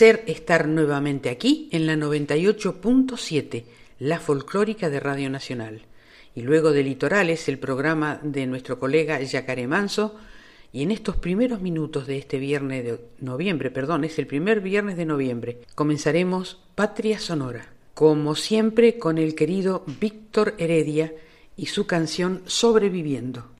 Placer estar nuevamente aquí en la 98.7, la folclórica de Radio Nacional. Y luego de Litorales, el programa de nuestro colega Yacaré Manso. Y en estos primeros minutos de este viernes de noviembre, perdón, es el primer viernes de noviembre, comenzaremos Patria Sonora. Como siempre, con el querido Víctor Heredia y su canción Sobreviviendo.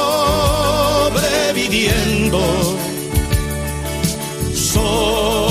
sobreviviendo, sobreviviendo.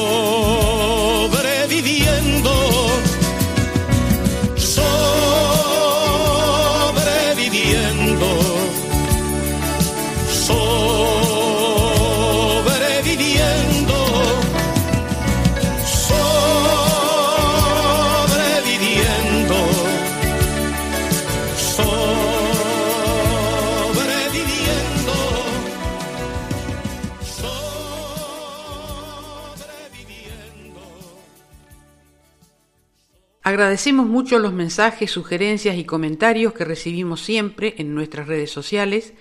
Agradecemos mucho los mensajes, sugerencias y comentarios que recibimos siempre en nuestras redes sociales.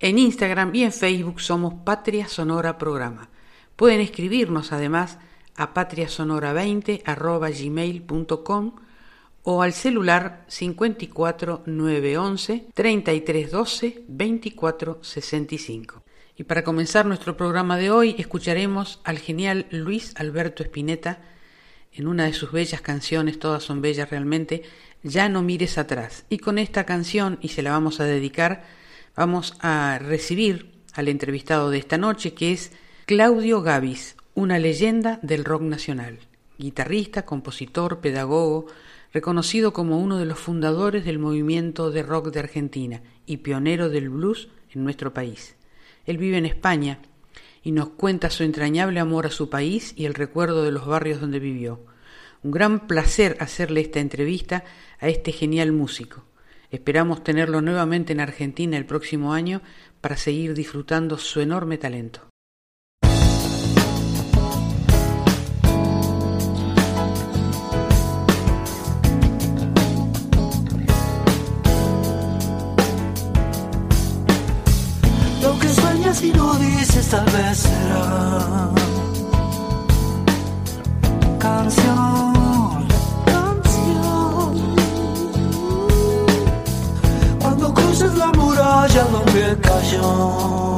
En Instagram y en Facebook somos Patria Sonora Programa. Pueden escribirnos además a patriasonora20 o al celular 54 911 3312 2465. Y para comenzar nuestro programa de hoy escucharemos al genial Luis Alberto Spinetta en una de sus bellas canciones, todas son bellas realmente, Ya no mires atrás. Y con esta canción, y se la vamos a dedicar, vamos a recibir al entrevistado de esta noche, que es Claudio Gavis, una leyenda del rock nacional, guitarrista, compositor, pedagogo, reconocido como uno de los fundadores del movimiento de rock de Argentina y pionero del blues en nuestro país. Él vive en España y nos cuenta su entrañable amor a su país y el recuerdo de los barrios donde vivió. Un gran placer hacerle esta entrevista a este genial músico. Esperamos tenerlo nuevamente en Argentina el próximo año para seguir disfrutando su enorme talento. Y no dices tal vez será canción, canción. Cuando cruces la muralla donde cayó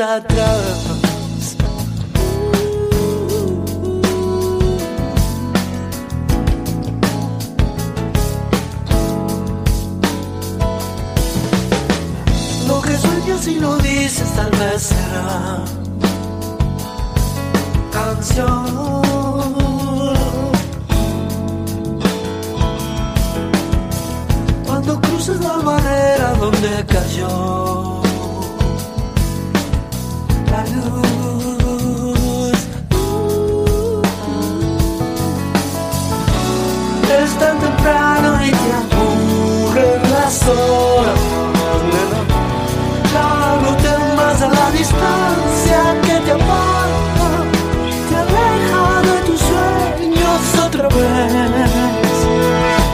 atrás. Lo y no dices tal vez será canción. Cuando cruces la barrera donde cayó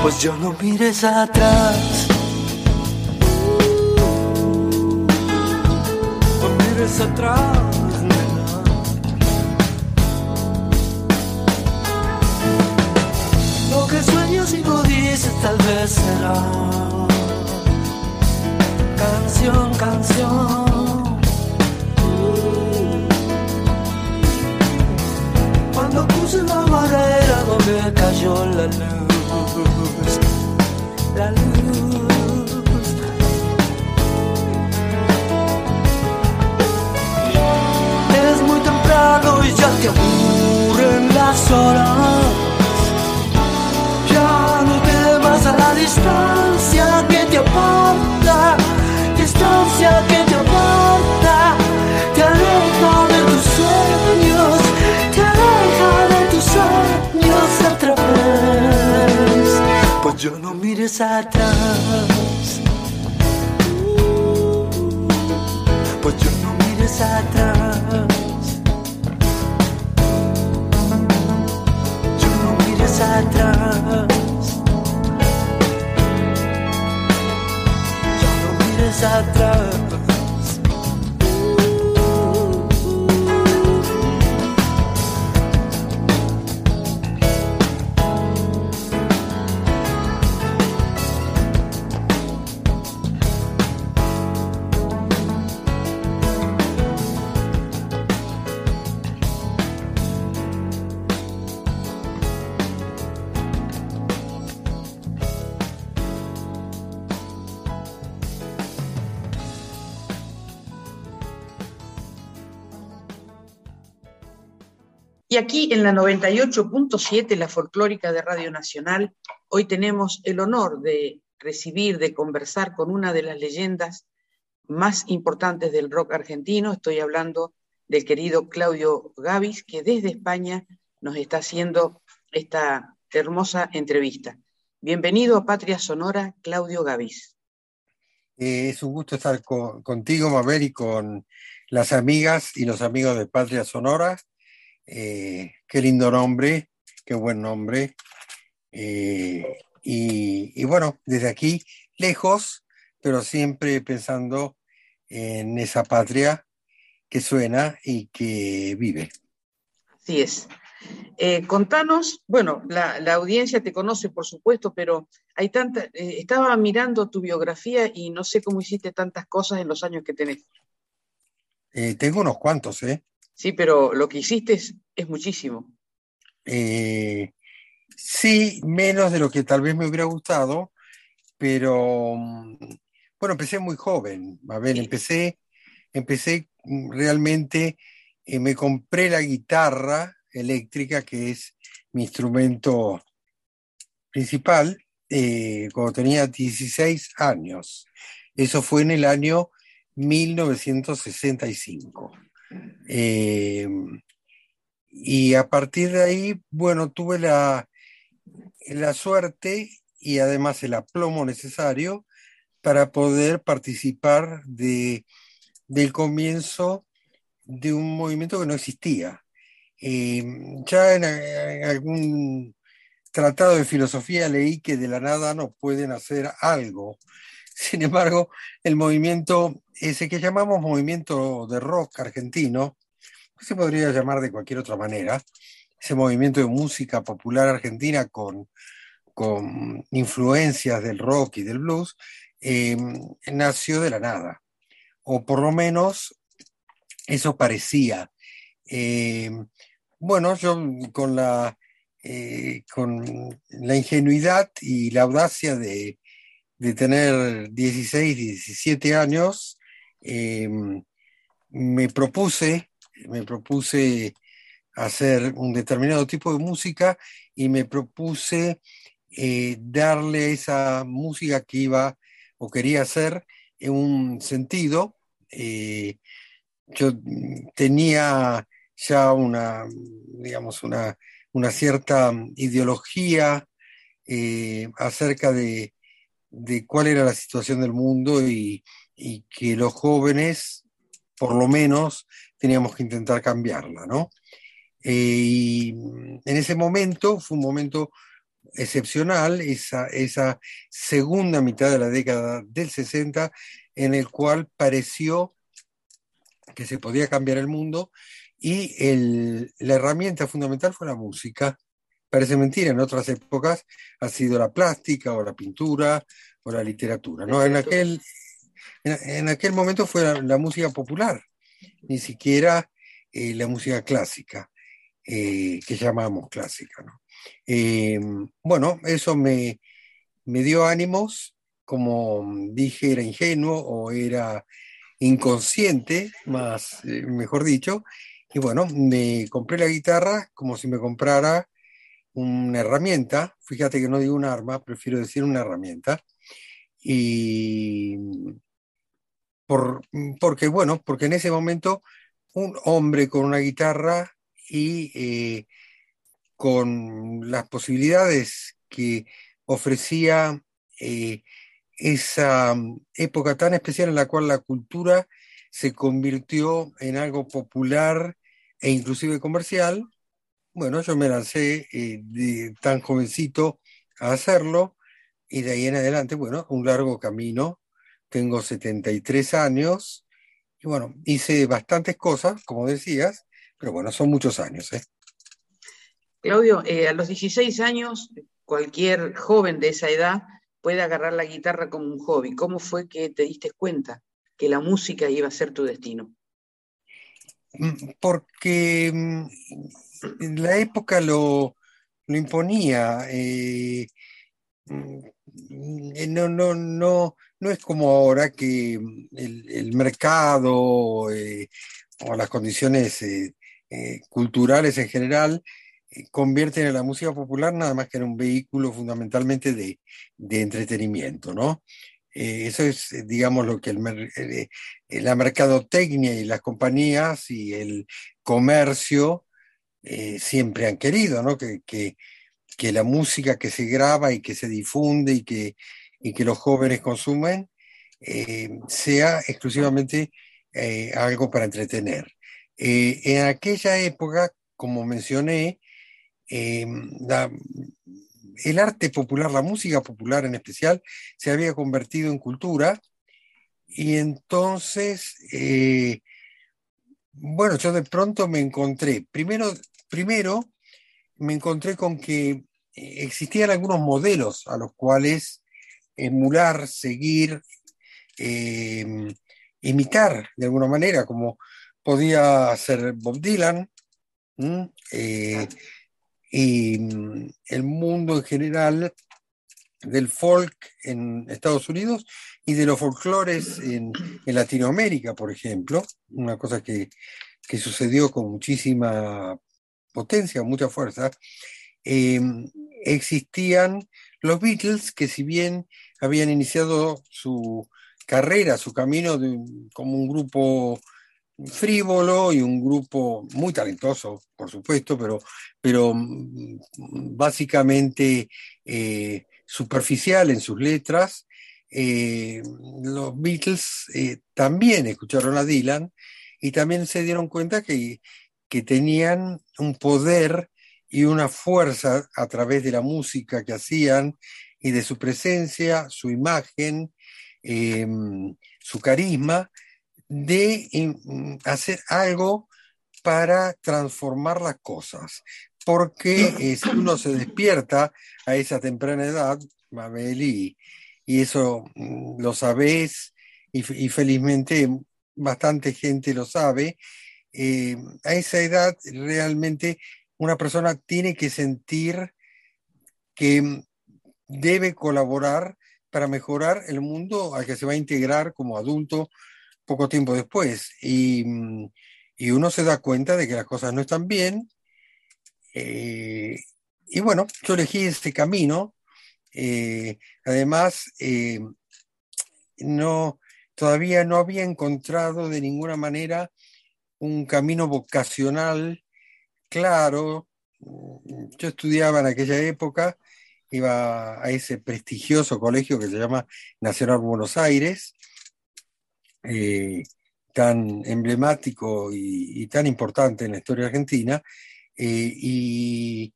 Pues yo no mires atrás. Atrás. Lo que sueñas y no dices tal vez será canción, canción. Cuando ya cayó la luz, la luz. Temprano y ya te aburren las horas. Ya no temas a la distancia que te aparta, distancia que te aparta, te aleja de tus sueños, te aleja de tus sueños otra vez. Pues yo no mires atrás. Pues yo no mires atrás. Atrás. Yo no mires atrás. Y aquí en la 98.7, la folclórica de Radio Nacional, hoy tenemos el honor de recibir, de conversar con una de las leyendas más importantes del rock argentino. Estoy hablando del querido Claudio Gavis, que desde España nos está haciendo esta hermosa entrevista. Bienvenido a Patria Sonora, Claudio Gavis. Eh, es un gusto estar con- contigo, Mabel, y con las amigas y los amigos de Patria Sonora. Eh, qué lindo nombre, qué buen nombre. Eh, y, y bueno, desde aquí, lejos, pero siempre pensando en esa patria que suena y que vive. Así es. Eh, contanos, bueno, la, la audiencia te conoce, por supuesto, pero hay tanta, eh, estaba mirando tu biografía y no sé cómo hiciste tantas cosas en los años que tenés. Eh, tengo unos cuantos, ¿eh? Sí, pero lo que hiciste es, es muchísimo. Eh, sí, menos de lo que tal vez me hubiera gustado, pero mm, bueno, empecé muy joven. A ver, Sí. empecé, empecé mm, realmente, eh, me compré la guitarra eléctrica, que es mi instrumento principal, eh, cuando tenía 16 años. Eso fue en el año 1965. Eh, y a partir de ahí, bueno, tuve la, la suerte y además el aplomo necesario para poder participar de, del comienzo de un movimiento que no existía. Eh, ya en, en algún tratado de filosofía leí que de la nada no pueden hacer algo. Sin embargo, el movimiento, ese que llamamos movimiento de rock argentino, se podría llamar de cualquier otra manera, ese movimiento de música popular argentina con, con influencias del rock y del blues, eh, nació de la nada, o por lo menos eso parecía. Eh, bueno, yo con la, eh, con la ingenuidad y la audacia de, de tener 16, 17 años, eh, me propuse, me propuse hacer un determinado tipo de música y me propuse eh, darle esa música que iba o quería hacer en un sentido. Eh, yo tenía ya una, digamos, una, una cierta ideología eh, acerca de, de, cuál era la situación del mundo y, y, que los jóvenes, por lo menos, teníamos que intentar cambiarla, ¿no? Eh, y en ese momento fue un momento excepcional, esa, esa segunda mitad de la década del 60, en el cual pareció que se podía cambiar el mundo y el, la herramienta fundamental fue la música. Parece mentira, en otras épocas ha sido la plástica o la pintura o la literatura. ¿no? En, aquel, en, aquel momento fue la, música popular, ni siquiera eh, la música clásica, eh, que llamamos clásica. Eh, bueno, eso me, me dio ánimos, como dije, era ingenuo o era inconsciente, más, mejor dicho, y bueno, me compré la guitarra como si me comprara una herramienta, fíjate que no digo un arma, prefiero decir una herramienta, y por, porque bueno, porque en ese momento un hombre con una guitarra y eh, con las posibilidades que ofrecía eh, esa época tan especial en la cual la cultura se convirtió en algo popular e inclusive comercial, bueno, yo me lancé eh, de tan jovencito a hacerlo y de ahí en adelante, bueno, un largo camino. Tengo 73 años y bueno, hice bastantes cosas, como decías, pero bueno, son muchos años. ¿eh? Claudio, eh, a los 16 años, cualquier joven de esa edad puede agarrar la guitarra como un hobby. ¿Cómo fue que te diste cuenta que la música iba a ser tu destino? Mm, porque mm, en la época lo, imponía. Eh, mm, no, no, no, no es como ahora que el, mercado eh, o las condiciones eh, culturales en general convierten a la música popular nada más que en un vehículo fundamentalmente de, entretenimiento, ¿no? Eh, eso es, eh, digamos, lo que el, eh, la mercadotecnia y las compañías y el comercio siempre han querido, ¿no? Que, que, la música que se graba y que se difunde y que, y que los jóvenes consumen sea exclusivamente algo para entretener. en aquella época, como mencioné, Em, el arte popular, la música popular en especial, se había convertido en cultura y entonces, eh, bueno, yo de pronto me encontré, primero, primero me encontré con que existían algunos modelos a los cuales emular, seguir, em, imitar de alguna manera, como podía ser Bob Dylan, y mm, el mundo en general del folk en Estados Unidos y de los folclores en, Latinoamérica, por ejemplo, una cosa que, sucedió con muchísima potencia, mucha fuerza, em, existían los Beatles que si bien habían iniciado su carrera, su camino como un grupo frívolo y un grupo muy talentoso, por supuesto, pero, pero mm, básicamente eh, superficial en sus letras. Eh, los Beatles eh, también escucharon a Dylan y también se dieron cuenta que, que tenían un poder y una fuerza a través de la música que hacían y de su presencia, su imagen, su carisma, de mm, hacer algo para transformar las cosas. Porque eh, si uno se despierta a esa temprana edad, Mabel, y, eso mm, lo sabes, y, felizmente bastante gente lo sabe, eh, a esa edad realmente una persona tiene que sentir que mm, debe colaborar para mejorar el mundo al que se va a integrar como adulto poco tiempo después mm, y, uno se da cuenta de que las cosas no están bien. Eh, y bueno, yo elegí este camino. Eh, además, eh, no, todavía no había encontrado de ninguna manera un camino vocacional claro. Yo estudiaba en aquella época, iba a ese prestigioso colegio que se llama Nacional Buenos Aires, eh, tan emblemático y, tan importante en la historia argentina, eh, y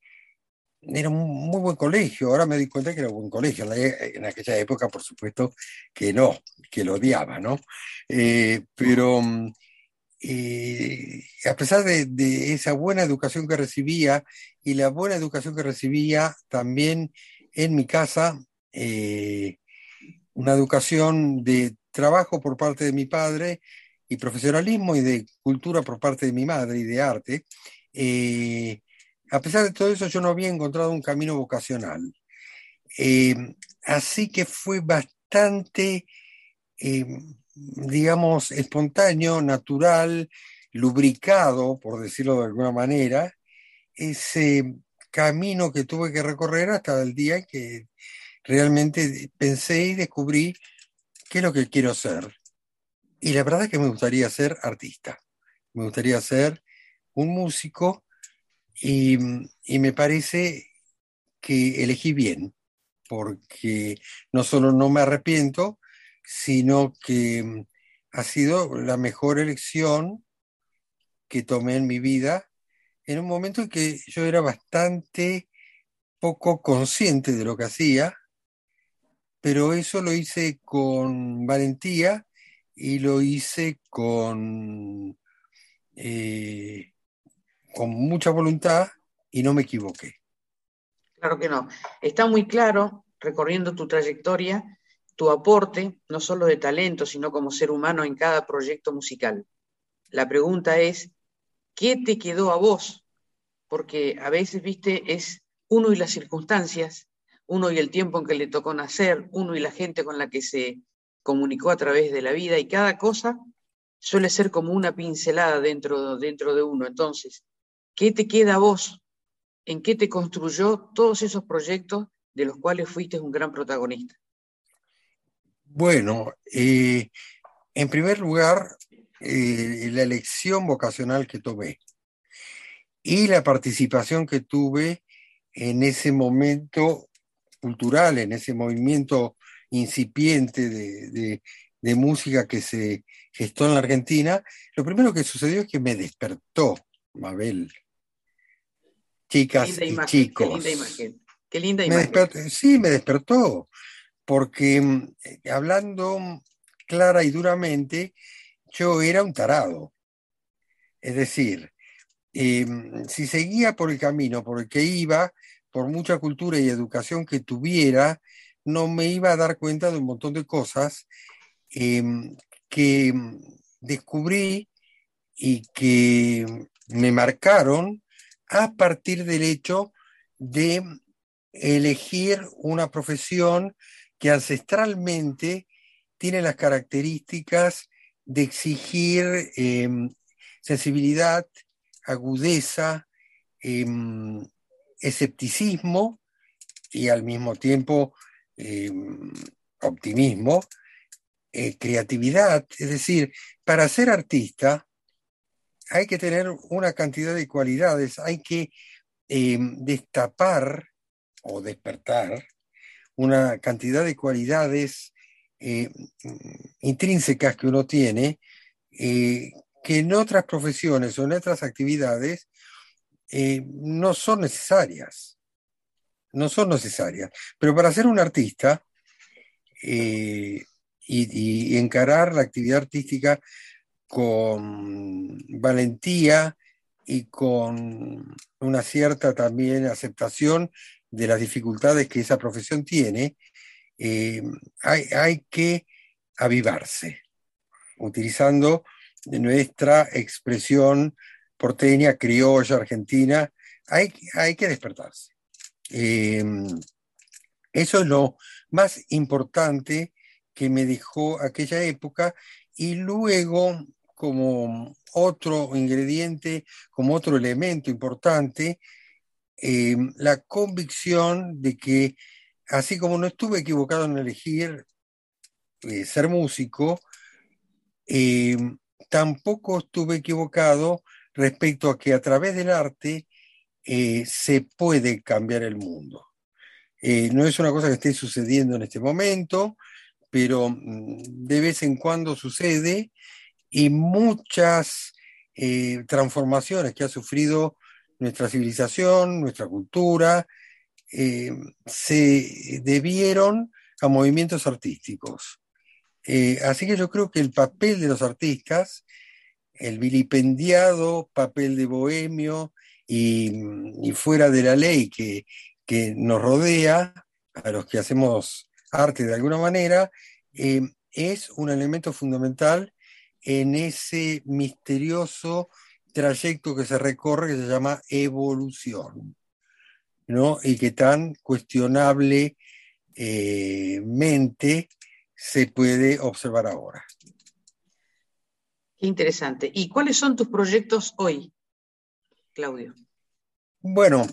era un muy buen colegio, ahora me di cuenta que era un buen colegio, en, aquella época por supuesto que no, que lo odiaba, ¿no? Eh, pero a pesar de, esa buena educación que recibía y la buena educación que recibía también en mi casa, una educación de trabajo por parte de mi padre y profesionalismo y de cultura por parte de mi madre y de arte, eh, a pesar de todo eso, yo no había encontrado un camino vocacional. Eh, así que fue bastante, eh, digamos, espontáneo, natural, lubricado, por decirlo de alguna manera, ese camino que tuve que recorrer hasta el día que realmente pensé y descubrí qué es lo que quiero ser. Y la verdad es que me gustaría ser artista. Me gustaría ser un músico y, me parece que elegí bien, porque no solo no me arrepiento, sino que ha sido la mejor elección que tomé en mi vida en un momento en que yo era bastante poco consciente de lo que hacía, pero eso lo hice con valentía y lo hice con eh, con mucha voluntad y no me equivoqué. Claro que no. Está muy claro, recorriendo tu trayectoria, tu aporte, no solo de talento, sino como ser humano en cada proyecto musical. La pregunta es, ¿qué te quedó a vos? Porque a veces, viste, es uno y las circunstancias, uno y el tiempo en que le tocó nacer, uno y la gente con la que se comunicó a través de la vida, y cada cosa suele ser como una pincelada dentro, dentro de uno. Entonces, ¿Qué te queda a vos? ¿En qué te construyó todos esos proyectos de los cuales fuiste un gran protagonista? Bueno, eh, en primer lugar, eh, la elección vocacional que tomé y la participación que tuve en ese momento cultural, en ese movimiento incipiente de, de música que se gestó en la Argentina, lo primero que sucedió es que me despertó Mabel. Chicas y chicos. Qué linda imagen. Qué linda imagen. sí, me despertó, porque mm, hablando clara y duramente, yo era un tarado. Es decir, em, si seguía por el camino por el que iba, por mucha cultura y educación que tuviera, no me iba a dar cuenta de un montón de cosas em, que mm, descubrí y que me marcaron a partir del hecho de elegir una profesión que ancestralmente tiene las características de exigir em, sensibilidad, agudeza, em, escepticismo y al mismo tiempo em, optimismo, eh, creatividad. Es decir, para ser artista hay que tener una cantidad de cualidades, hay que destapar o despertar una cantidad de cualidades eh, intrínsecas que uno tiene, eh, que en otras profesiones o en otras actividades no son necesarias. No son necesarias. Pero para ser un artista y encarar la actividad artística con valentía y con una cierta también aceptación de las dificultades que esa profesión tiene, eh, hay, que avivarse, utilizando nuestra expresión porteña, criolla, argentina, hay, hay que despertarse. Eh, eso es lo más importante que me dejó aquella época y luego como otro ingrediente, como otro elemento importante, eh, la convicción de que así como no estuve equivocado en elegir eh, ser músico, eh, tampoco estuve equivocado respecto a que a través del arte se puede cambiar el mundo. no es una cosa que esté sucediendo en este momento, pero mm, de vez en cuando sucede y muchas eh, transformaciones que ha sufrido nuestra civilización, nuestra cultura, eh, se debieron a movimientos artísticos. Eh, así que yo creo que el papel de los artistas, el vilipendiado papel de bohemio y, fuera de la ley que, que, nos rodea, a los que hacemos arte de alguna manera, es un elemento fundamental en ese misterioso trayecto que se recorre que se llama evolución, ¿no? Y que tan cuestionablemente se puede observar ahora. Qué interesante. ¿Y cuáles son tus proyectos hoy, Claudio? Bueno,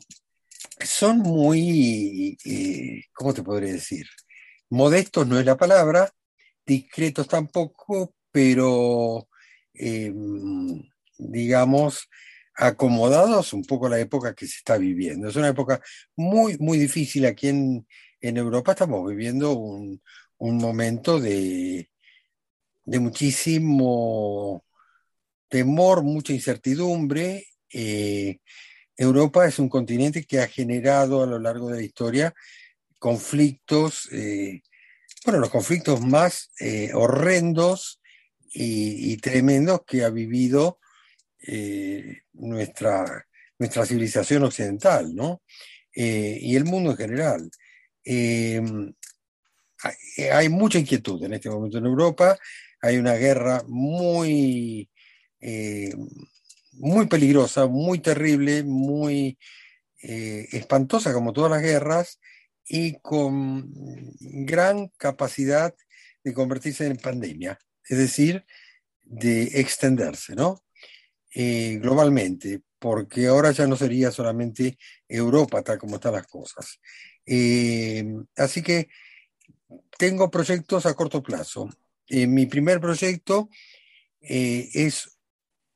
son muy, eh, ¿cómo te podría decir? Modestos no es la palabra, discretos tampoco, pero em, digamos, acomodados un poco a la época que se está viviendo. Es una época muy, muy difícil aquí en, Europa. Estamos viviendo un, momento de, de, muchísimo temor, mucha incertidumbre. Eh, Europa es un continente que ha generado a lo largo de la historia conflictos, eh, bueno, los conflictos más eh, horrendos y, tremendos que ha vivido eh, nuestra, nuestra civilización occidental, ¿no? y el mundo en general. Hay, hay, mucha inquietud en este momento en Europa, hay una guerra muy muy peligrosa, muy terrible, muy eh, espantosa como todas las guerras y con gran capacidad de convertirse en pandemia, es decir, de extenderse, ¿no? Eh, globalmente, porque ahora ya no sería solamente Europa tal como están las cosas. Eh, así que tengo proyectos a corto plazo. mi primer proyecto es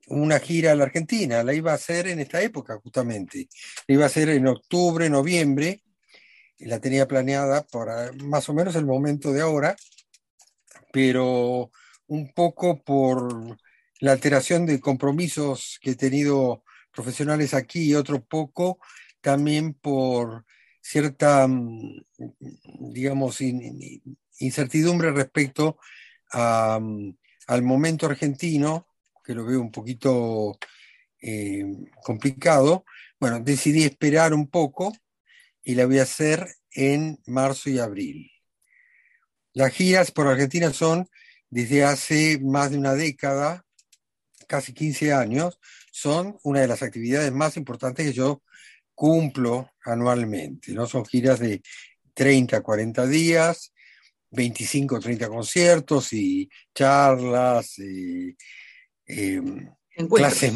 una gira a la Argentina, la iba a hacer en esta época justamente, iba a hacer en octubre, noviembre, la tenía planeada para más o menos el momento de ahora, pero un poco por la alteración de compromisos que he tenido profesionales aquí y otro poco también por cierta, mm, digamos, incertidumbre respecto mm, al momento argentino que lo veo un poquito eh, complicado, bueno, decidí esperar un poco y la voy a hacer en marzo y abril. Las giras por Argentina son desde hace más de una década, casi 15 años, son una de las actividades más importantes que yo cumplo anualmente. ¿no? Son giras de 30, 40 días, 25, 30 conciertos y charlas, y Em, clases,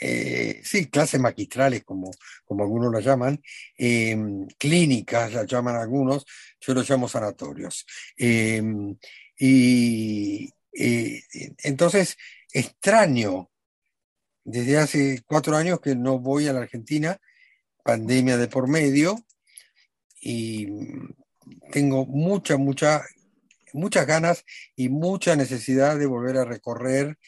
eh, sí, clases magistrales, como, como algunos lo llaman, em, clínicas, las llaman algunos, yo los llamo sanatorios. Em, y eh, entonces, extraño, desde hace cuatro años que no voy a la Argentina, pandemia de por medio, y tengo mucha, mucha, muchas ganas y mucha necesidad de volver a recorrer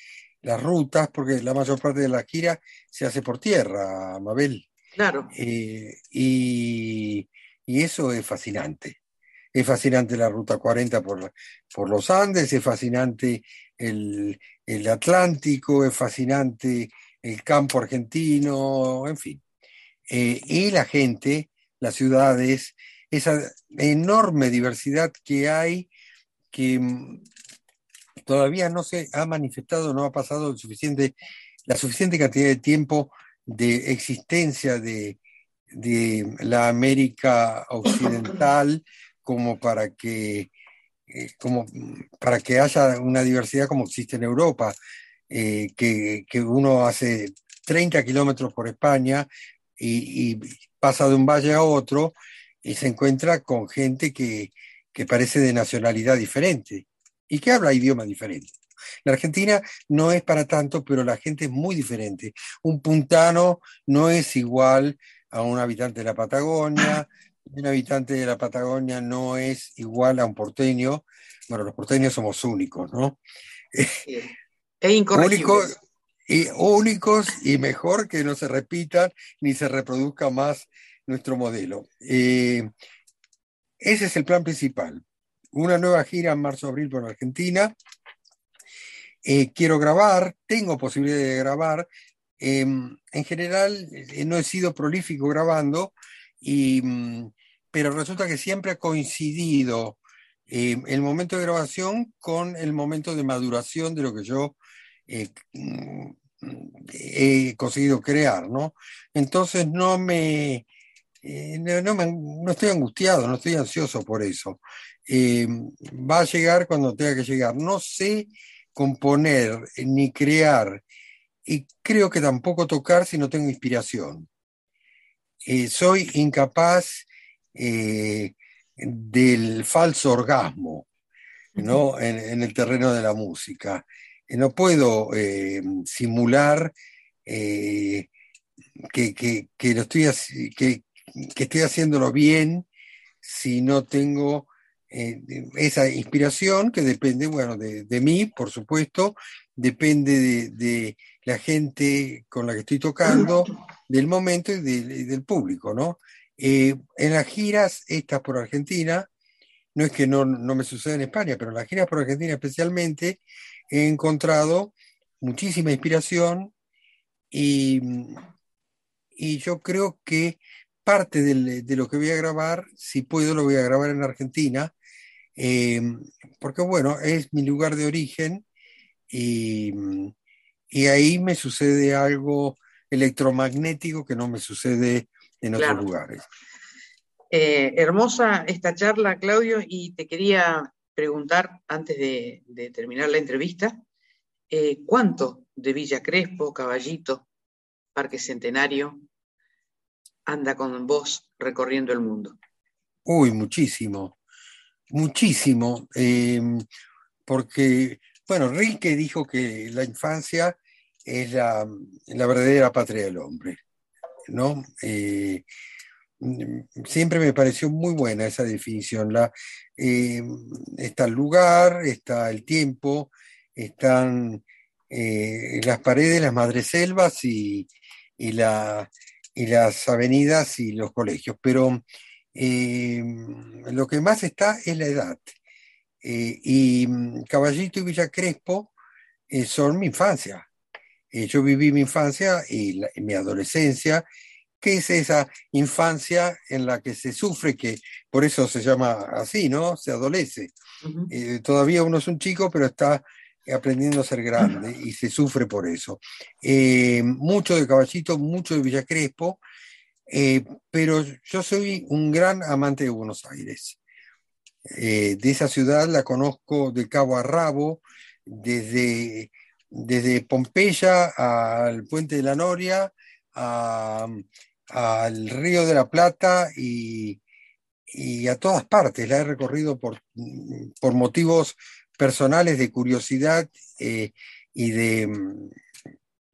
las rutas, porque la mayor parte de la gira se hace por tierra, Mabel. Claro. Eh, y, eso es fascinante. Es fascinante la ruta 40 por, por los Andes, es fascinante el, Atlántico, es fascinante el campo argentino, en fin. Eh, y la gente, las ciudades, esa enorme diversidad que hay, que todavía no se ha manifestado, no ha pasado suficiente, la suficiente cantidad de tiempo de existencia de, la América Occidental como para que eh, como para que haya una diversidad como existe en Europa, eh, que, uno hace 30 kilómetros por España y, pasa de un valle a otro y se encuentra con gente que, que parece de nacionalidad diferente y que habla idiomas diferentes. La Argentina no es para tanto, pero la gente es muy diferente. Un puntano no es igual a un habitante de la Patagonia, un habitante de la Patagonia no es igual a un porteño. Bueno, los porteños somos únicos, ¿no? Es únicos y únicos y mejor que no se repitan ni se reproduzca más nuestro modelo. Eh, ese es el plan principal una nueva gira en marzo-abril por Argentina. Eh, quiero grabar, tengo posibilidad de grabar. Em, en general, eh, no he sido prolífico grabando, y, mm, pero resulta que siempre ha coincidido em, el momento de grabación con el momento de maduración de lo que yo eh, mm, he conseguido crear, ¿no? Entonces no me, eh, no, estoy angustiado, no estoy ansioso por eso. Eh, va a llegar cuando tenga que llegar. No sé componer ni crear y creo que tampoco tocar si no tengo inspiración. Eh, soy incapaz del falso orgasmo ¿no? en, el terreno de la música. No puedo simular que, lo estoy, que, que estoy haciéndolo bien si no tengo eh, esa inspiración que depende, bueno, de, mí, por supuesto, depende de, la gente con la que estoy tocando, del momento y, del público, ¿no? Eh, en las giras, estas por Argentina, no es que no, no me suceda en España, pero en las giras por Argentina especialmente, he encontrado muchísima inspiración y, y yo creo que parte de lo que voy a grabar, si puedo, lo voy a grabar en Argentina, eh, porque bueno, es mi lugar de origen y, ahí me sucede algo electromagnético que no me sucede en otros lugares. Eh, hermosa esta charla, Claudio, y te quería preguntar, antes de, terminar la entrevista, eh, ¿cuánto de Villa Crespo, Caballito, Parque Centenario, anda con vos recorriendo el mundo? Uy, muchísimo, muchísimo, em, porque, bueno, Rilke dijo que la infancia es la, verdadera patria del hombre, ¿no? Eh, siempre me pareció muy buena esa definición. La, em, está el lugar, está el tiempo, están eh, las paredes, las madreselvas y, y, la, y las avenidas y los colegios, pero eh, lo que más está es la edad. Eh, y mm, Caballito y Villa Crespo eh, son mi infancia. Yo viví mi infancia y, mi adolescencia, que es esa infancia en la que se sufre, que por eso se llama así, ¿no? Se adolece. todavía uno es un chico, pero está aprendiendo a ser grande y se sufre por eso. Eh, mucho de Caballito, mucho de Villa Crespo, eh, pero yo soy un gran amante de Buenos Aires. Eh, de esa ciudad la conozco de cabo a rabo, desde, desde Pompeya al Puente de la Noria, al Río de la Plata y, a todas partes. La he recorrido por, por motivos personales de curiosidad eh, y mm,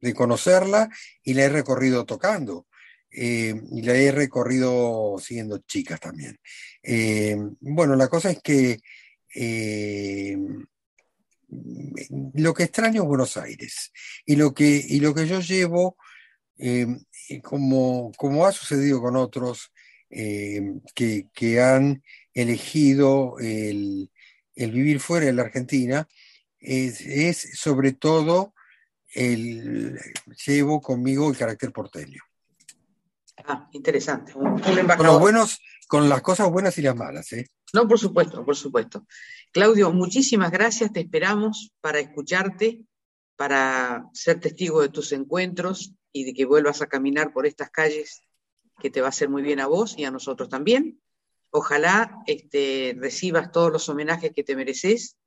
de, conocerla y la he recorrido tocando. Eh, y la he recorrido siendo chicas también. Eh, bueno, la cosa es que lo que extraño es Buenos Aires y lo que, y lo que yo llevo, como, como ha sucedido con otros que, que, han elegido el, el vivir fuera de la Argentina es, sobre todo el llevo conmigo el carácter porteño. Ah, interesante. con, los buenos, con las cosas buenas y las malas, ¿eh? No, por supuesto, por supuesto. Claudio, muchísimas gracias. Te esperamos para escucharte, para ser testigo de tus encuentros y de que vuelvas a caminar por estas calles que te va a hacer muy bien a vos y a nosotros también. Ojalá este, recibas todos los homenajes que te mereces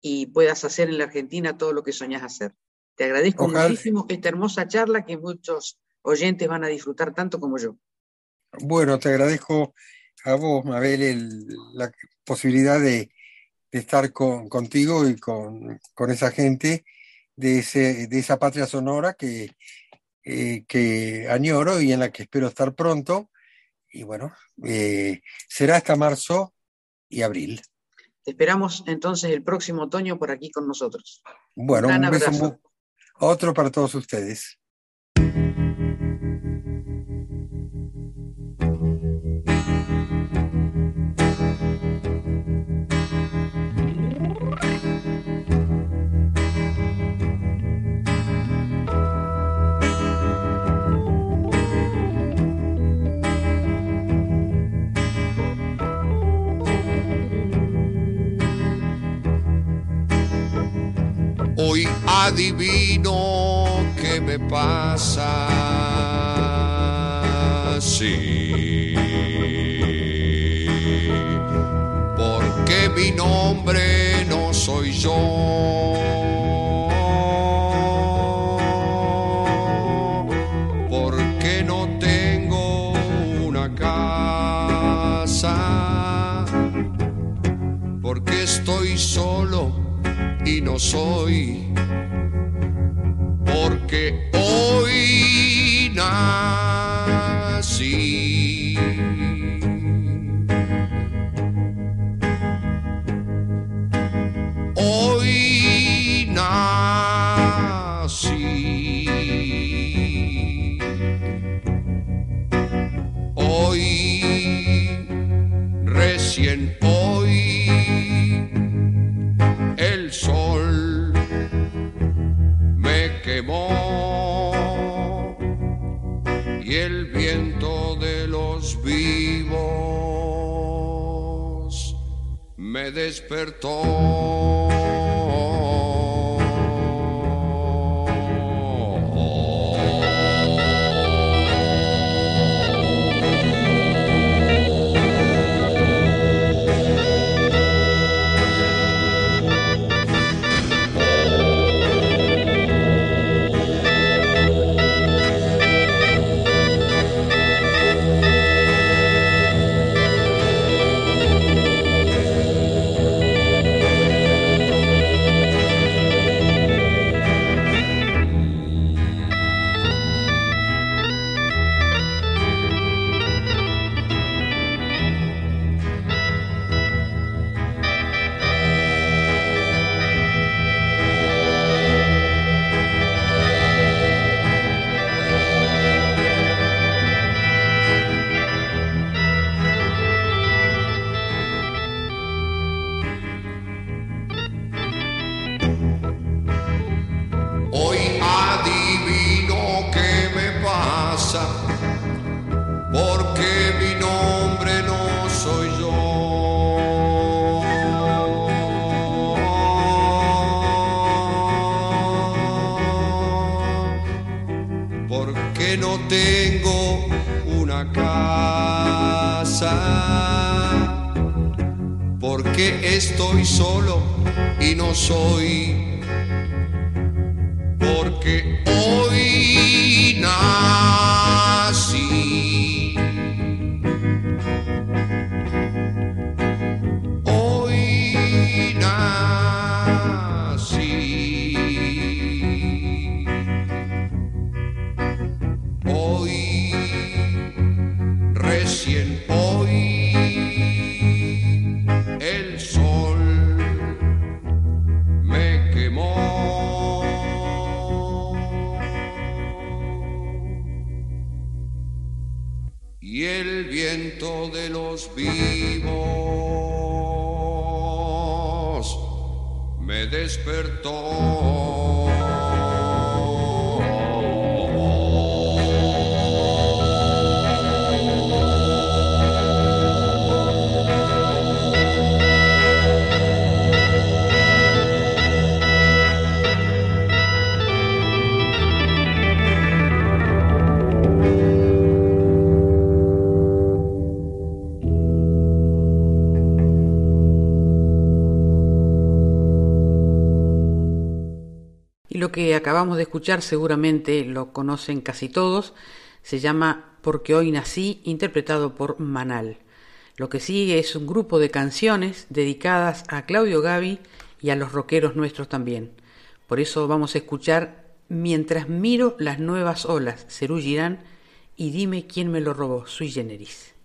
y puedas hacer en la Argentina todo lo que soñás hacer. Te agradezco muchísimo esta hermosa charla que muchos oyentes van a disfrutar tanto como yo. Bueno, te agradezco a vos, Mabel, la posibilidad de, estar contigo y con, esa gente de, esa patria sonora que, eh, que añoro y en la que espero estar pronto y bueno, eh, será hasta marzo y abril. Te esperamos entonces el próximo otoño por aquí con nosotros. Bueno, un, beso otro para todos ustedes. Adivino que ¿qué me pasa? Sí. Porque mi nombre no soy yo. Porque no tengo una casa. Porque estoy solo y no soy porque hoy nací. Me despertó. Acabamos de escuchar seguramente lo conocen casi todos, se llama Porque hoy nací, interpretado por Manal. Lo que sigue es un grupo de canciones dedicadas a Claudio Gavi y a los rockeros nuestros también. Por eso vamos a escuchar Mientras miro las nuevas olas, Cerú Girán, y dime quién me lo robó, sui generis.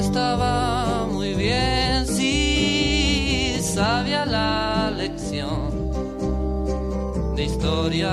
Estaba muy bien si sabía la lección de historia,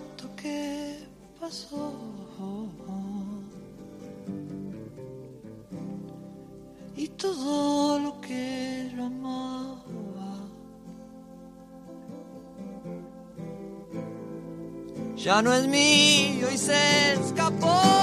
esto que pasó. Y todo lo que lo amaba ya no es mío y se escapó.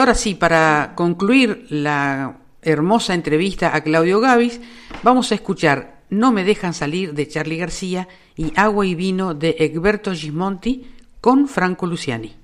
ahora sí, para concluir la hermosa entrevista a Claudio Gavis, vamos a escuchar No me dejan salir de Charlie García y Agua y Vino de Egberto Gismonti con Franco Luciani.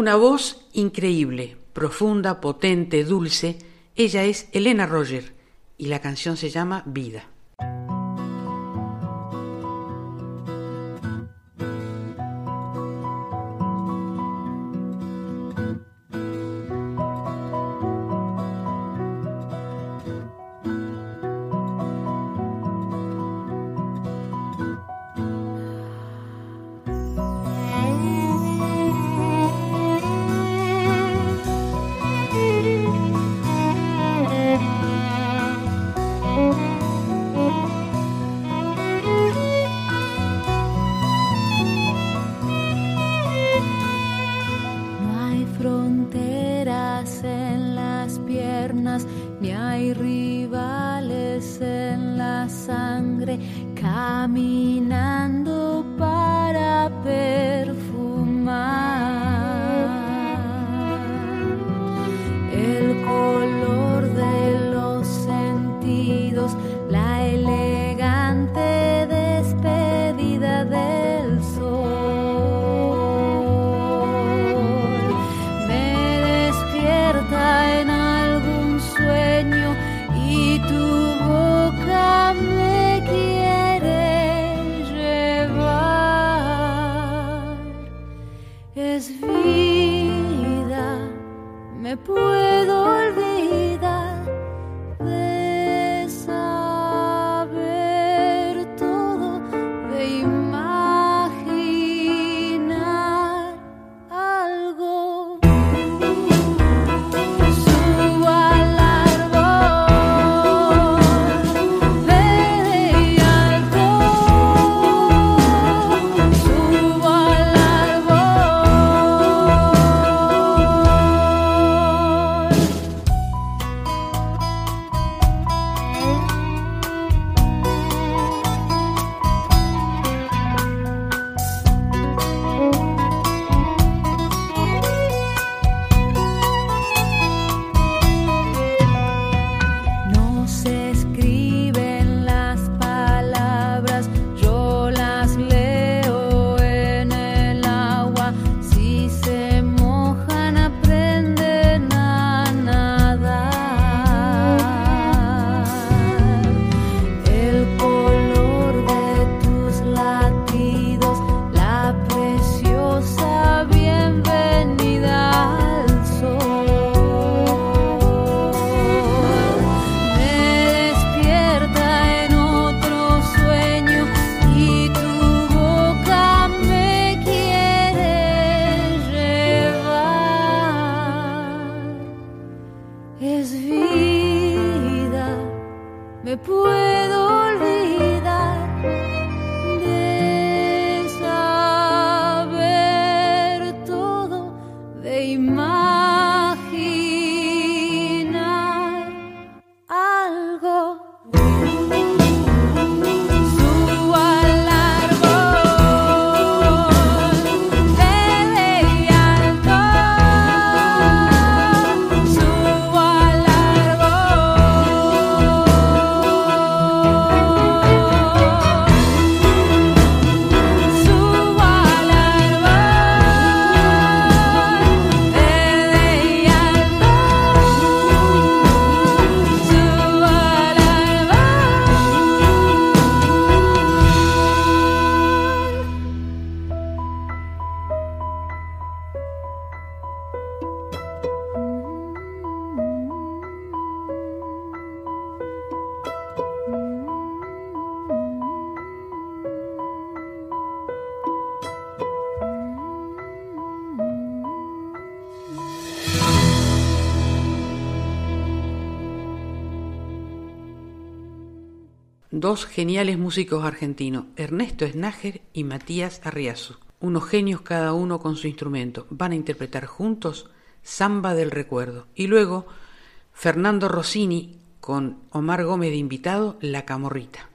Una voz increíble, profunda, potente, dulce. Ella es Elena Roger y la canción se llama Vida. Dos geniales músicos argentinos, Ernesto Snager y Matías Arriazu. Unos genios cada uno con su instrumento. Van a interpretar juntos Samba del Recuerdo. Y luego Fernando Rossini con Omar Gómez de invitado, La Camorrita.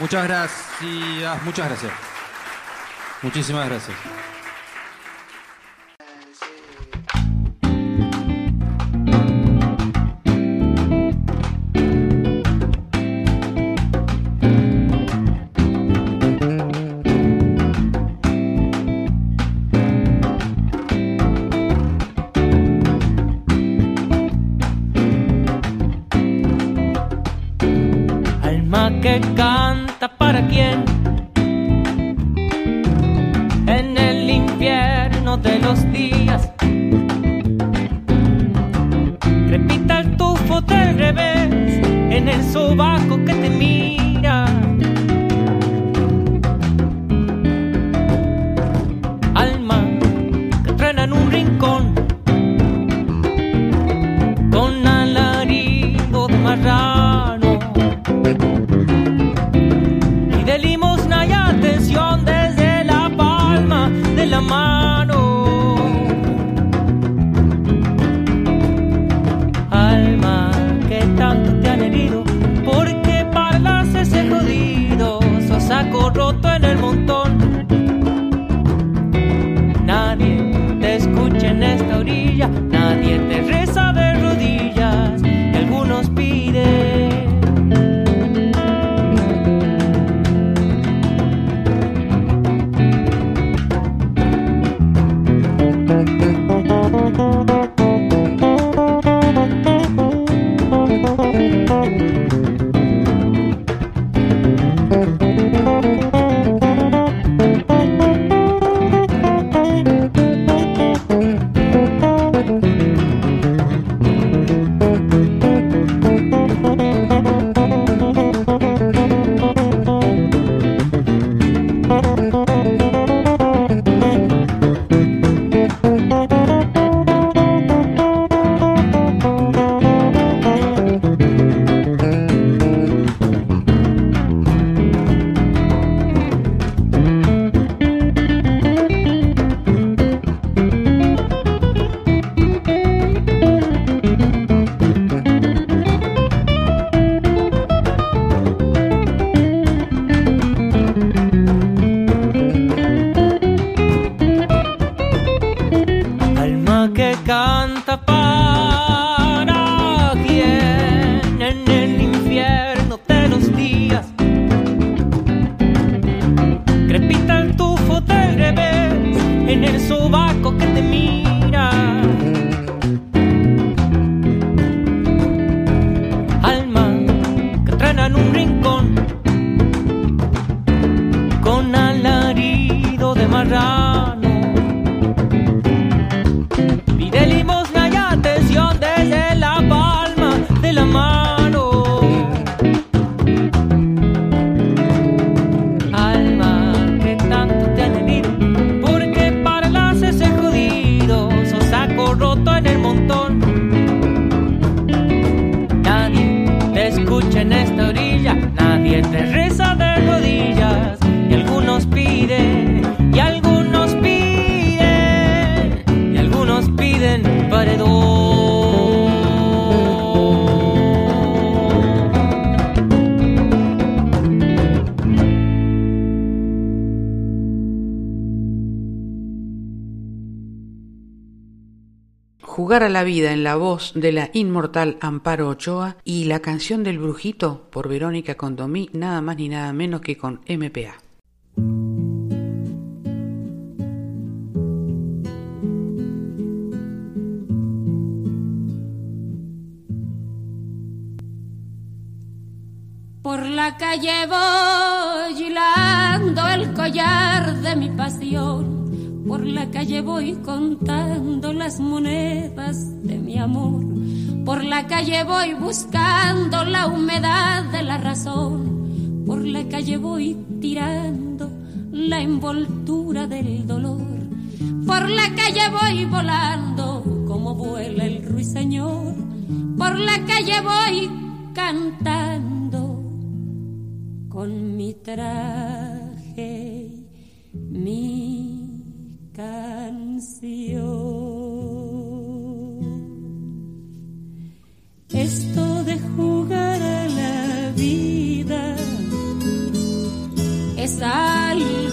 Muchas gracias, muchas gracias. Muchísimas gracias. La vida en la voz de la inmortal Amparo Ochoa y la canción del brujito por Verónica Condomí, nada más ni nada menos que con MPA. Por la calle voy hilando el collar de mi pasión. Por la calle voy contando las monedas de mi amor. Por la calle voy buscando la humedad de la razón. Por la calle voy tirando la envoltura del dolor. Por la calle voy volando como vuela el ruiseñor. Por la calle voy cantando con mi traje, mi canción. Esto de jugar a la vida es algo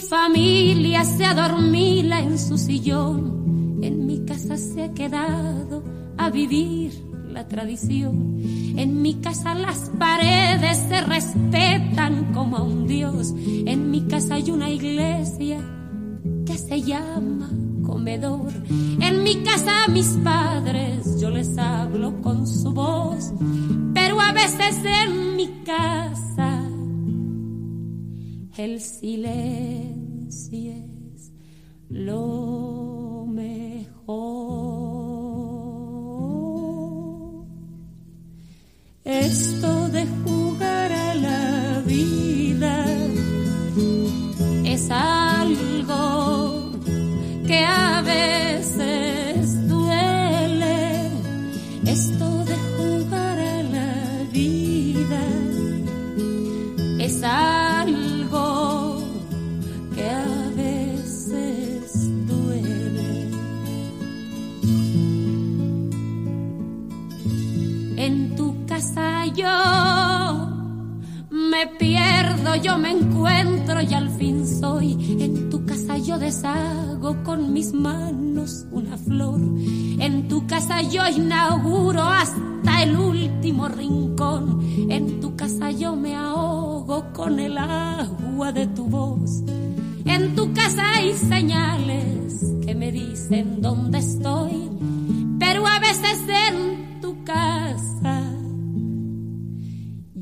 familia se adormila en su sillón. En mi casa se ha quedado a vivir la tradición. En mi casa las paredes se respetan como a un dios. En mi casa hay una iglesia que se llama comedor. En mi casa a mis padres yo les hablo con su voz, pero a veces en mi casa el silencio es lo mejor. Esto de jugar a la vida es algo que a veces casa yo me pierdo, yo me encuentro y al fin soy. En tu casa yo deshago con mis manos una flor. En tu casa yo inauguro hasta el último rincón. En tu casa yo me ahogo con el agua de tu voz. En tu casa hay señales que me dicen dónde estoy, pero a veces en tu casa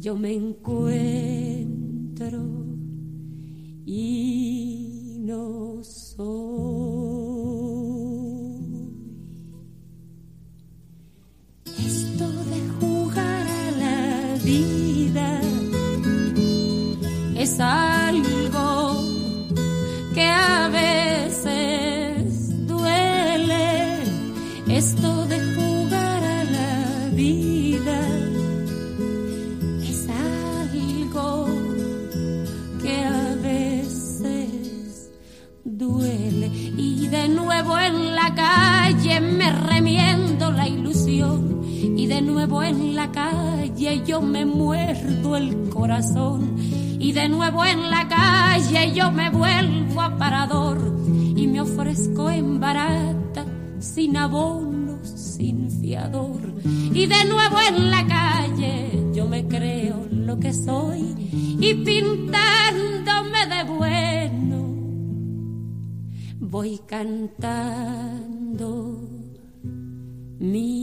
yo me encuentro y no soy. Yo me muerdo el corazón. Y de nuevo en la calle yo me vuelvo aparador y me ofrezco en barata sin abonos sin fiador. Y de nuevo en la calle yo me creo lo que soy. Y pintándome de bueno voy cantando mi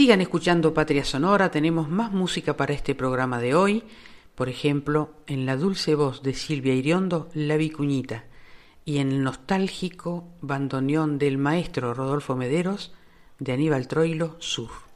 Sigan escuchando Patria Sonora, tenemos más música para este programa de hoy, por ejemplo, en la dulce voz de Silvia Iriondo, La Vicuñita, y en el nostálgico bandoneón del maestro Rodolfo Mederos, de Aníbal Troilo, Sur.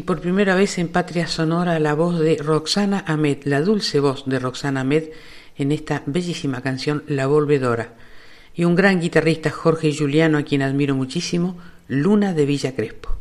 Y por primera vez en Patria Sonora la voz de Roxana Ahmed, la dulce voz de Roxana Ahmed en esta bellísima canción La Volvedora. Y un gran guitarrista Jorge Juliano, a quien admiro muchísimo, Luna de Villa Crespo.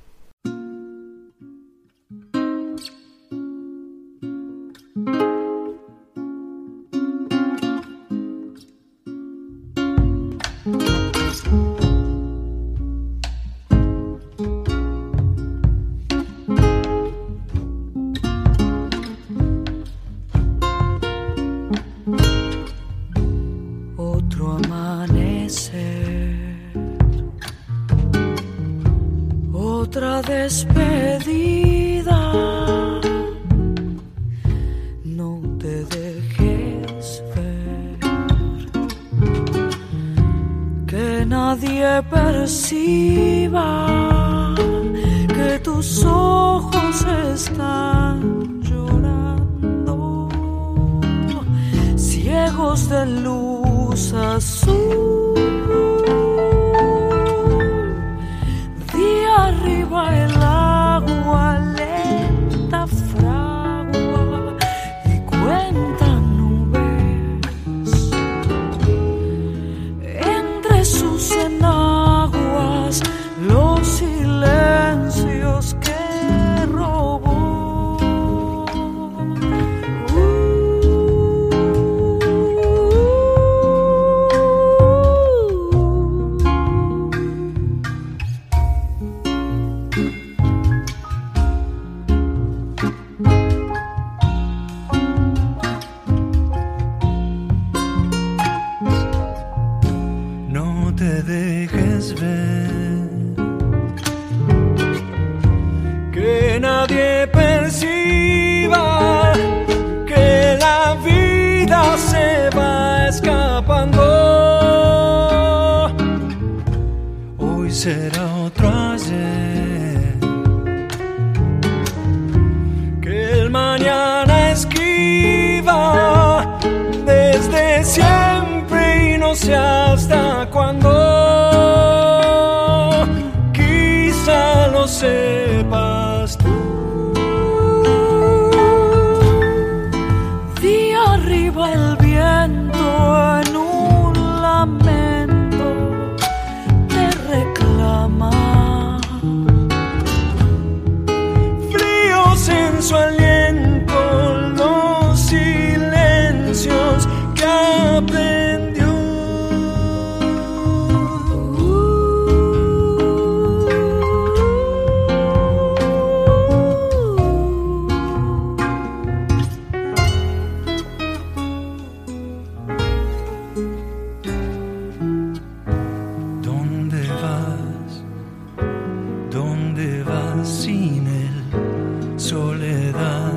Soledad.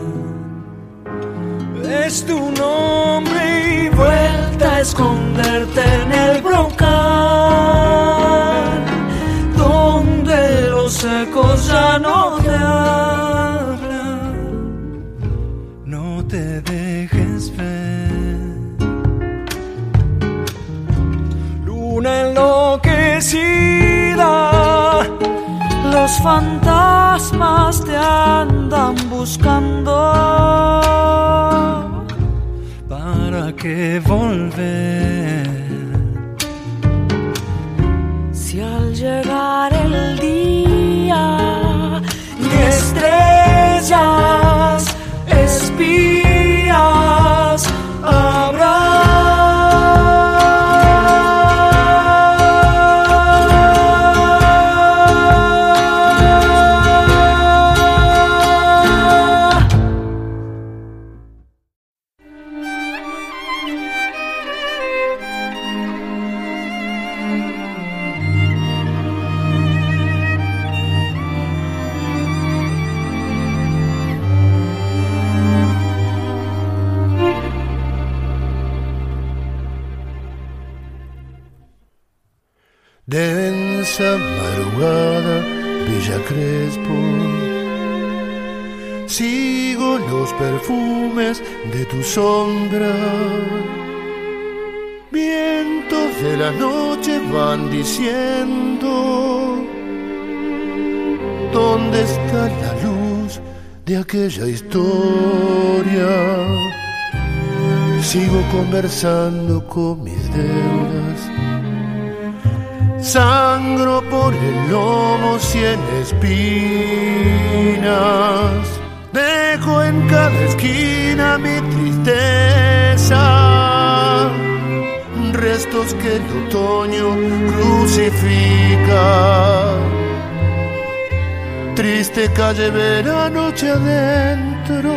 Es tu nombre y vuelta a esconderte en el fantasmas te andan buscando. ¿Para qué volver? Tu sombra. Vientos de la noche van diciendo ¿Dónde está la luz de aquella historia? Sigo conversando con mis deudas. Sangro por el lomo cien espinas. Dejo en cada esquina tristeza. Restos que el otoño crucifica. Triste calle ver noche adentro.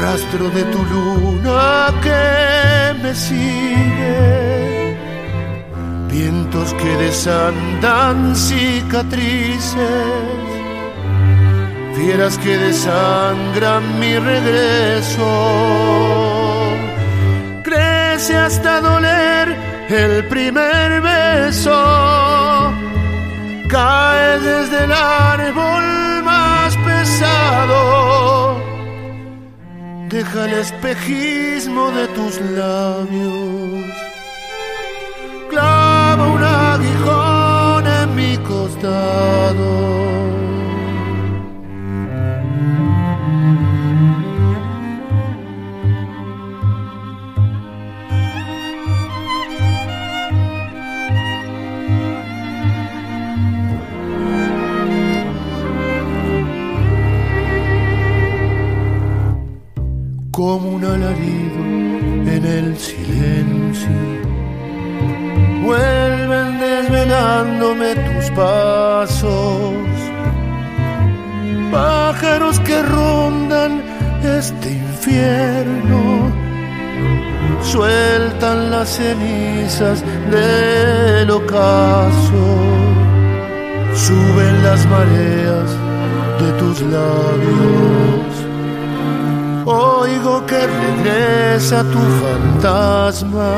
Rastro de tu luna que me sigue vientos que desandan cicatrices, fieras que desangran mi regreso. Crece hasta doler el primer beso, cae desde el árbol más pesado de deja el espejismo de tus labios. Clava un aguijón en mi costado. Como un alarido en el silencio. Vuelven desvelándome tus pasos, pájaros que rondan este infierno. Sueltan las cenizas del ocaso, suben las mareas de tus labios. Oigo que regresa tu fantasma.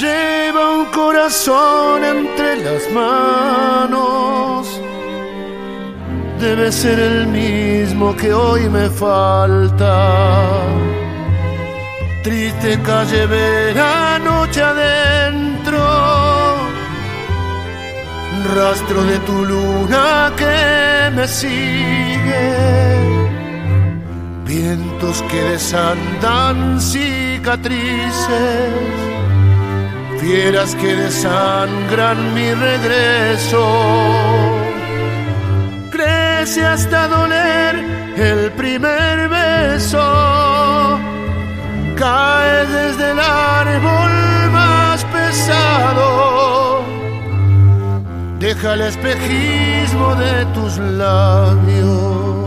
Lleva un corazón entre las manos. Debe ser el mismo que hoy me falta. Triste calle vera noche adentro. Rastro de tu luna que me sigue vientos que desandan cicatrices, fieras que desangran mi regreso. Crece hasta doler el primer beso, cae desde el árbol más pesado, deja el espejismo de tus labios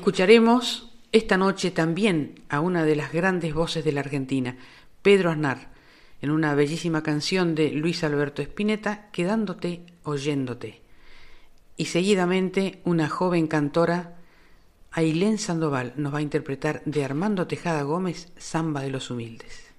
escucharemos esta noche también a una de las grandes voces de la Argentina, Pedro Aznar, en una bellísima canción de Luis Alberto Spinetta, Quedándote oyéndote. Y seguidamente una joven cantora, Ailén Sandoval, nos va a interpretar de Armando Tejada Gómez, Samba de los Humildes.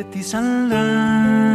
De ti saldrá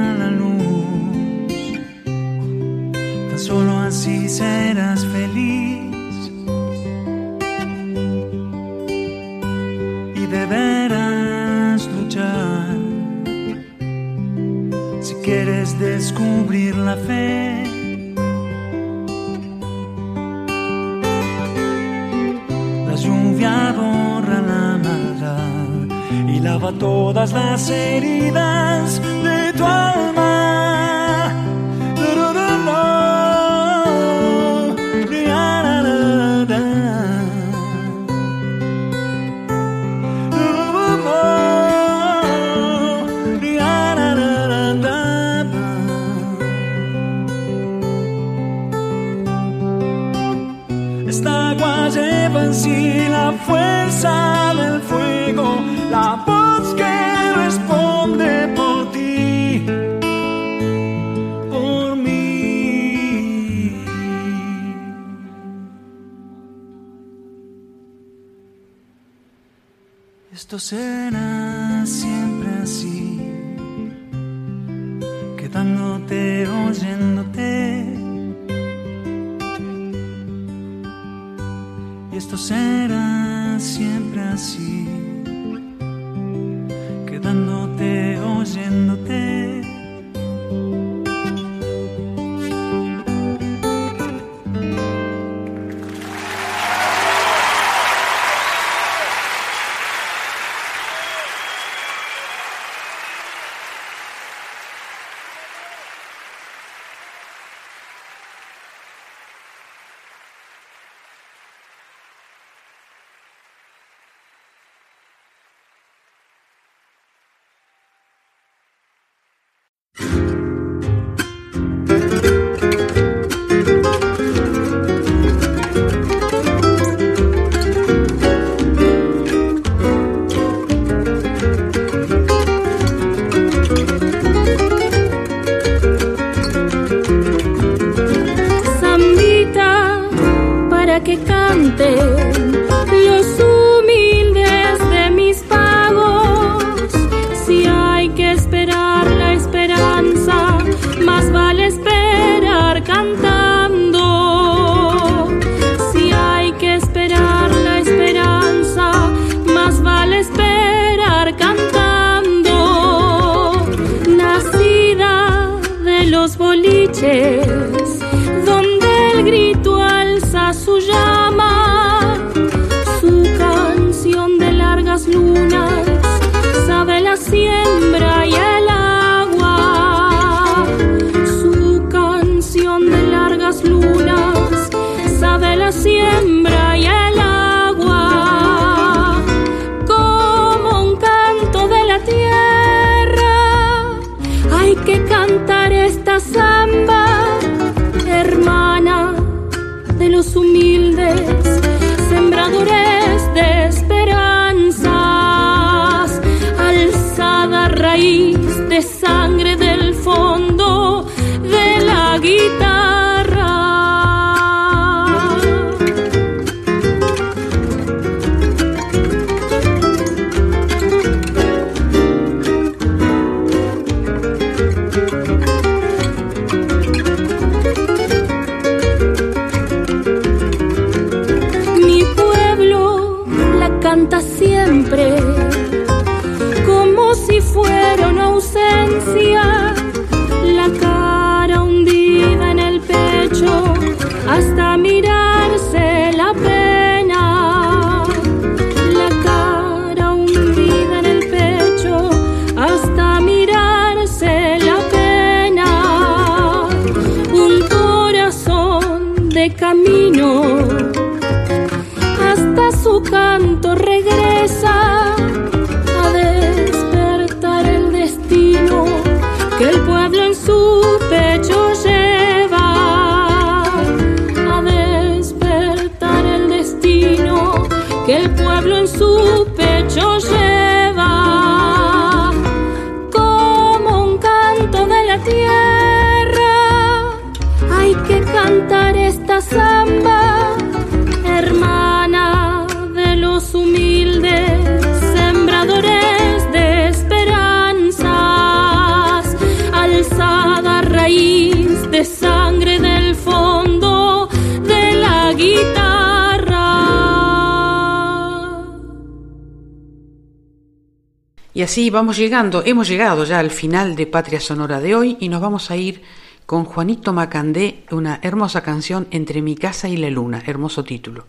así vamos llegando, hemos llegado ya al final de Patria Sonora de hoy y nos vamos a ir con Juanito Macandé, una hermosa canción Entre mi casa y la luna, hermoso título.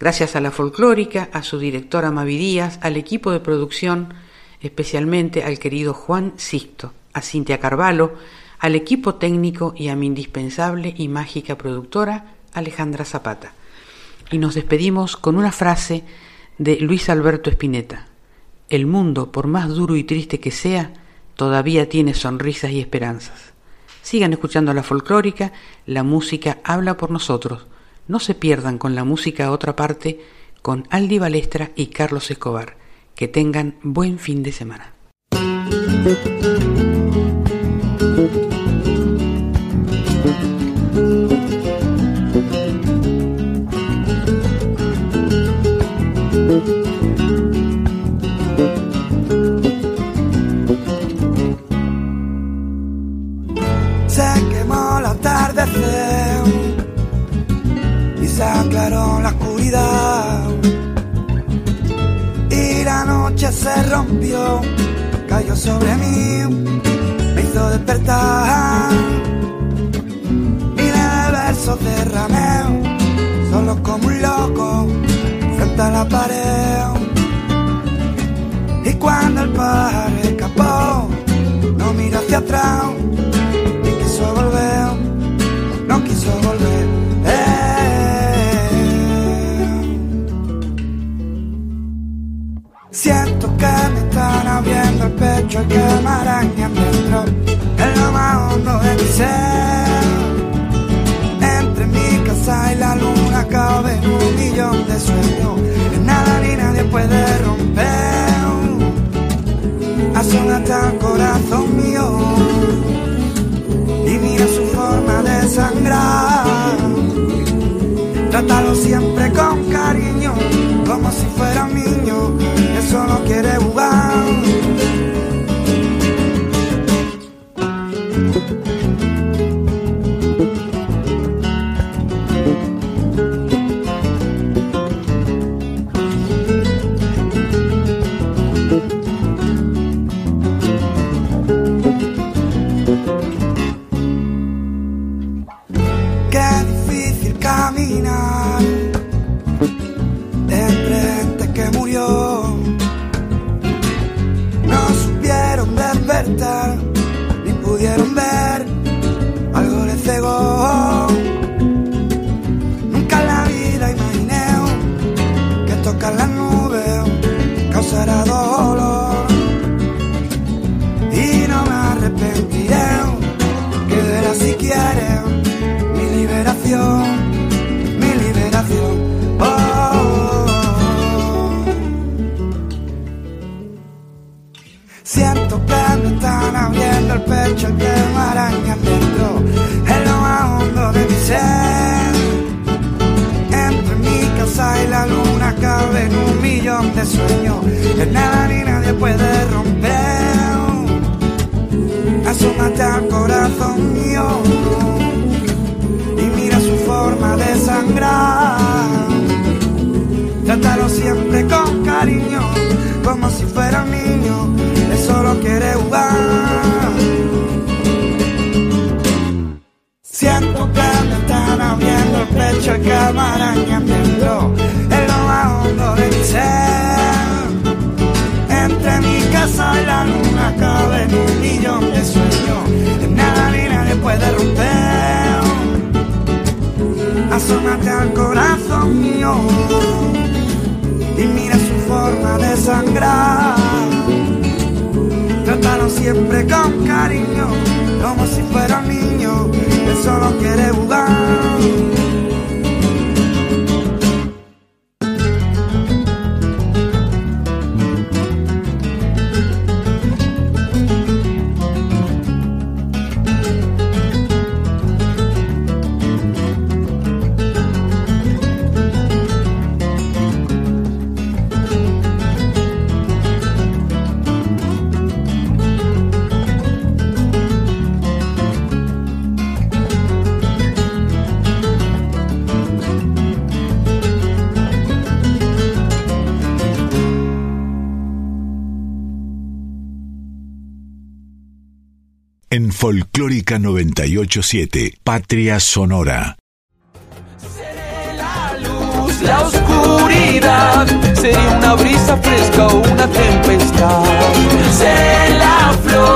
Gracias a la folclórica, a su directora Mavi Díaz, al equipo de producción, especialmente al querido Juan Sisto, a Cintia Carvalho, al equipo técnico y a mi indispensable y mágica productora Alejandra Zapata. Y nos despedimos con una frase de Luis Alberto Spinetta. El mundo, por más duro y triste que sea, todavía tiene sonrisas y esperanzas. Sigan escuchando la folclórica, la música habla por nosotros. No se pierdan con la música a otra parte con Aldi Balestra y Carlos Escobar. Que tengan buen fin de semana. Y se aclaró la oscuridad. Y la noche se rompió, cayó sobre mí, me hizo despertar. Miles de versos derramé, solo como un loco, frente a la pared. Y cuando el pájaro escapó, no miró hacia atrás que me están abriendo el pecho y que me arañan dentro, en lo más hondo de mi ser. Entre mi casa y la luna cabe un millón de sueños, nada ni nadie puede romper. Asómate al corazón mío y mira su forma de sangrar. Trátalo siempre con 987, Patria Sonora. la luz, La oscuridad sería una brisa fresca o una tempestad. Sé la flor